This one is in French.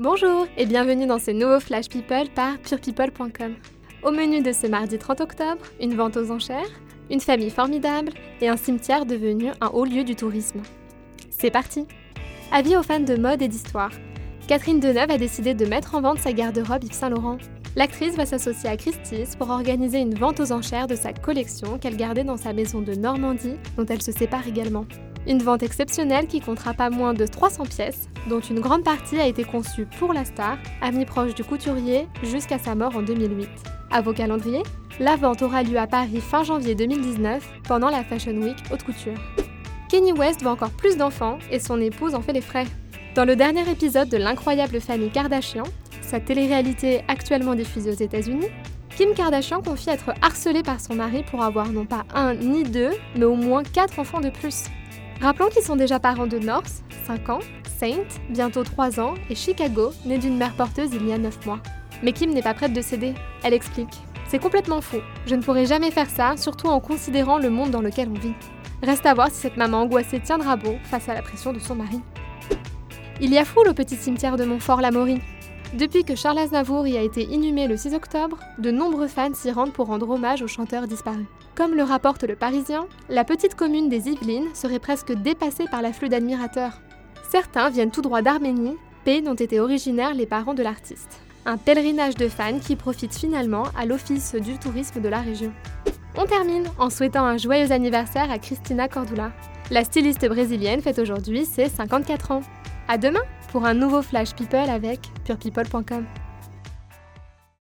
Bonjour et bienvenue dans ce nouveau Flash People par purepeople.com. Au menu de ce mardi 30 octobre, une vente aux enchères, une famille formidable et un cimetière devenu un haut lieu du tourisme. C'est parti Avis aux fans de mode et d'histoire. Catherine Deneuve a décidé de mettre en vente sa garde-robe Yves Saint Laurent. L'actrice va s'associer à Christie's pour organiser une vente aux enchères de sa collection qu'elle gardait dans sa maison de Normandie, dont elle se sépare également. Une vente exceptionnelle qui comptera pas moins de 300 pièces, dont une grande partie a été conçue pour la star, amie proche du couturier, jusqu'à sa mort en 2008. À vos calendriers, la vente aura lieu à Paris fin janvier 2019, pendant la Fashion Week Haute Couture. Kenny West veut encore plus d'enfants et son épouse en fait les frais. Dans le dernier épisode de l'incroyable famille Kardashian, sa télé-réalité actuellement diffusée aux États-Unis, Kim Kardashian confie être harcelée par son mari pour avoir non pas un ni deux, mais au moins quatre enfants de plus. Rappelons qu'ils sont déjà parents de North, 5 ans, Saint, bientôt 3 ans, et Chicago, né d'une mère porteuse il y a 9 mois. Mais Kim n'est pas prête de céder. Elle explique C'est complètement faux. Je ne pourrais jamais faire ça, surtout en considérant le monde dans lequel on vit. Reste à voir si cette maman angoissée tiendra bon face à la pression de son mari. Il y a foule au petit cimetière de Montfort-l'Amaury. Depuis que Charles Aznavour y a été inhumé le 6 octobre, de nombreux fans s'y rendent pour rendre hommage au chanteur disparu. Comme le rapporte le Parisien, la petite commune des Yvelines serait presque dépassée par l'afflux d'admirateurs. Certains viennent tout droit d'Arménie, pays dont étaient originaires les parents de l'artiste. Un pèlerinage de fans qui profite finalement à l'Office du tourisme de la région. On termine en souhaitant un joyeux anniversaire à Christina Cordula. La styliste brésilienne fête aujourd'hui ses 54 ans. À demain pour un nouveau Flash People avec purepeople.com.